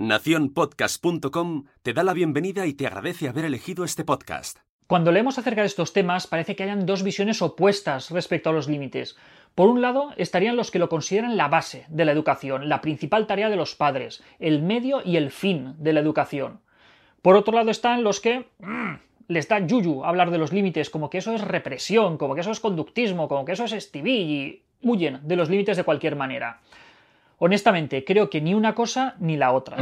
Naciónpodcast.com te da la bienvenida y te agradece haber elegido este podcast. Cuando leemos acerca de estos temas parece que hayan dos visiones opuestas respecto a los límites. Por un lado estarían los que lo consideran la base de la educación, la principal tarea de los padres, el medio y el fin de la educación. Por otro lado están los que mmm, les da yuyu hablar de los límites, como que eso es represión, como que eso es conductismo, como que eso es estibil y huyen de los límites de cualquier manera. Honestamente, creo que ni una cosa ni la otra.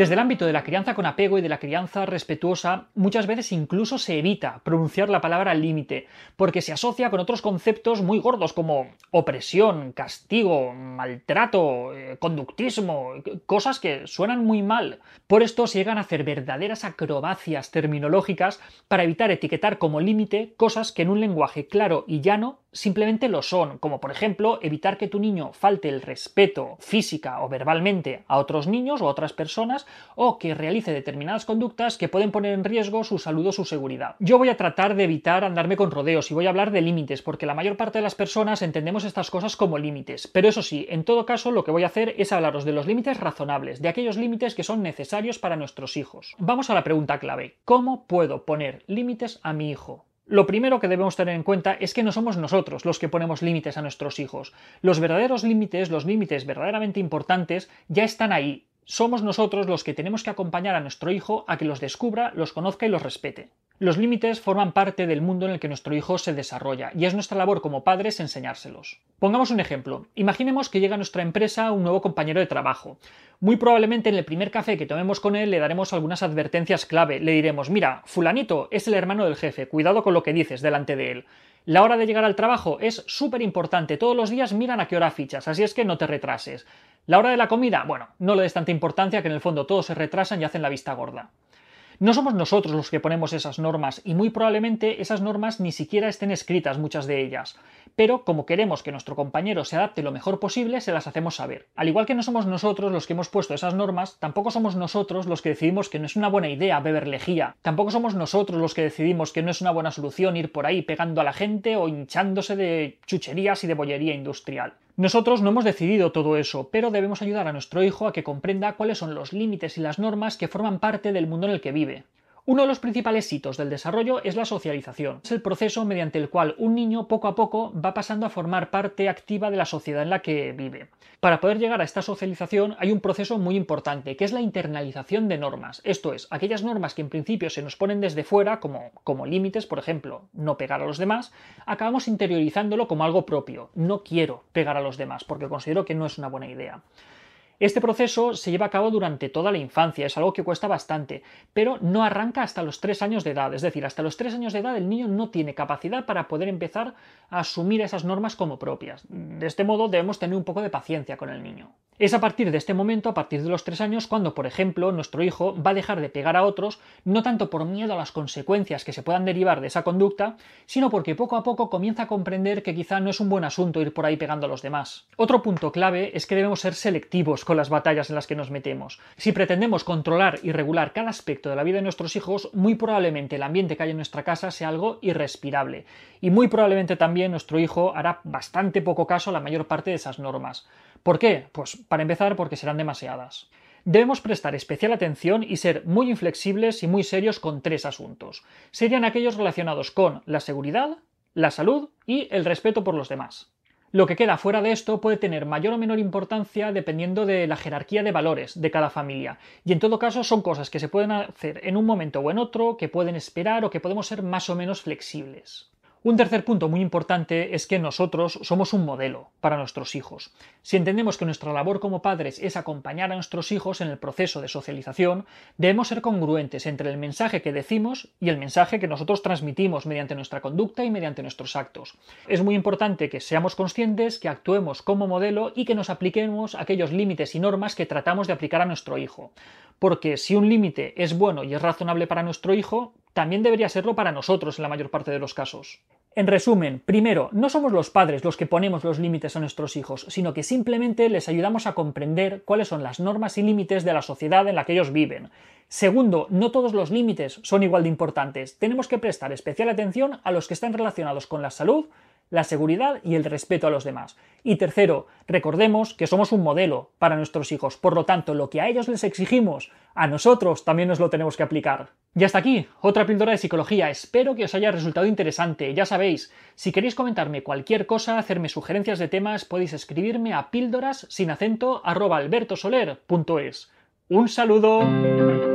Desde el ámbito de la crianza con apego y de la crianza respetuosa, muchas veces incluso se evita pronunciar la palabra límite, porque se asocia con otros conceptos muy gordos como opresión, castigo, maltrato, eh, conductismo, cosas que suenan muy mal. Por esto se llegan a hacer verdaderas acrobacias terminológicas para evitar etiquetar como límite cosas que en un lenguaje claro y llano simplemente lo son, como por ejemplo evitar que tu niño falte el respeto física o verbalmente a otros niños o a otras personas o que realice determinadas conductas que pueden poner en riesgo su salud o su seguridad. Yo voy a tratar de evitar andarme con rodeos y voy a hablar de límites porque la mayor parte de las personas entendemos estas cosas como límites, pero eso sí, en todo caso lo que voy a hacer es hablaros de los límites razonables, de aquellos límites que son necesarios para nuestros hijos. Vamos a la pregunta clave, ¿cómo puedo poner límites a mi hijo? Lo primero que debemos tener en cuenta es que no somos nosotros los que ponemos límites a nuestros hijos. Los verdaderos límites, los límites verdaderamente importantes, ya están ahí. Somos nosotros los que tenemos que acompañar a nuestro hijo a que los descubra, los conozca y los respete. Los límites forman parte del mundo en el que nuestro hijo se desarrolla y es nuestra labor como padres enseñárselos. Pongamos un ejemplo. Imaginemos que llega a nuestra empresa un nuevo compañero de trabajo. Muy probablemente en el primer café que tomemos con él le daremos algunas advertencias clave. Le diremos, mira, fulanito es el hermano del jefe, cuidado con lo que dices delante de él. La hora de llegar al trabajo es súper importante. Todos los días miran a qué hora fichas, así es que no te retrases. La hora de la comida, bueno, no le des tanta importancia que en el fondo todos se retrasan y hacen la vista gorda. No somos nosotros los que ponemos esas normas y muy probablemente esas normas ni siquiera estén escritas muchas de ellas, pero como queremos que nuestro compañero se adapte lo mejor posible, se las hacemos saber. Al igual que no somos nosotros los que hemos puesto esas normas, tampoco somos nosotros los que decidimos que no es una buena idea beber lejía, tampoco somos nosotros los que decidimos que no es una buena solución ir por ahí pegando a la gente o hinchándose de chucherías y de bollería industrial. Nosotros no hemos decidido todo eso, pero debemos ayudar a nuestro hijo a que comprenda cuáles son los límites y las normas que forman parte del mundo en el que vive. Uno de los principales hitos del desarrollo es la socialización. Es el proceso mediante el cual un niño poco a poco va pasando a formar parte activa de la sociedad en la que vive. Para poder llegar a esta socialización hay un proceso muy importante, que es la internalización de normas. Esto es, aquellas normas que en principio se nos ponen desde fuera, como, como límites, por ejemplo, no pegar a los demás, acabamos interiorizándolo como algo propio. No quiero pegar a los demás, porque considero que no es una buena idea. Este proceso se lleva a cabo durante toda la infancia, es algo que cuesta bastante, pero no arranca hasta los 3 años de edad, es decir, hasta los 3 años de edad el niño no tiene capacidad para poder empezar a asumir esas normas como propias. De este modo debemos tener un poco de paciencia con el niño. Es a partir de este momento, a partir de los 3 años, cuando, por ejemplo, nuestro hijo va a dejar de pegar a otros, no tanto por miedo a las consecuencias que se puedan derivar de esa conducta, sino porque poco a poco comienza a comprender que quizá no es un buen asunto ir por ahí pegando a los demás. Otro punto clave es que debemos ser selectivos con las batallas en las que nos metemos. Si pretendemos controlar y regular cada aspecto de la vida de nuestros hijos, muy probablemente el ambiente que hay en nuestra casa sea algo irrespirable. Y muy probablemente también nuestro hijo hará bastante poco caso a la mayor parte de esas normas. ¿Por qué? Pues para empezar porque serán demasiadas. Debemos prestar especial atención y ser muy inflexibles y muy serios con tres asuntos. Serían aquellos relacionados con la seguridad, la salud y el respeto por los demás. Lo que queda fuera de esto puede tener mayor o menor importancia dependiendo de la jerarquía de valores de cada familia, y en todo caso son cosas que se pueden hacer en un momento o en otro, que pueden esperar o que podemos ser más o menos flexibles. Un tercer punto muy importante es que nosotros somos un modelo para nuestros hijos. Si entendemos que nuestra labor como padres es acompañar a nuestros hijos en el proceso de socialización, debemos ser congruentes entre el mensaje que decimos y el mensaje que nosotros transmitimos mediante nuestra conducta y mediante nuestros actos. Es muy importante que seamos conscientes, que actuemos como modelo y que nos apliquemos aquellos límites y normas que tratamos de aplicar a nuestro hijo. Porque si un límite es bueno y es razonable para nuestro hijo, también debería serlo para nosotros en la mayor parte de los casos. En resumen, primero, no somos los padres los que ponemos los límites a nuestros hijos, sino que simplemente les ayudamos a comprender cuáles son las normas y límites de la sociedad en la que ellos viven. Segundo, no todos los límites son igual de importantes. Tenemos que prestar especial atención a los que están relacionados con la salud, la seguridad y el respeto a los demás. Y tercero, recordemos que somos un modelo para nuestros hijos, por lo tanto, lo que a ellos les exigimos, a nosotros también nos lo tenemos que aplicar. Y hasta aquí, otra píldora de psicología. Espero que os haya resultado interesante. Ya sabéis, si queréis comentarme cualquier cosa, hacerme sugerencias de temas, podéis escribirme a píldoras sin acento albertosoler.es. Un saludo.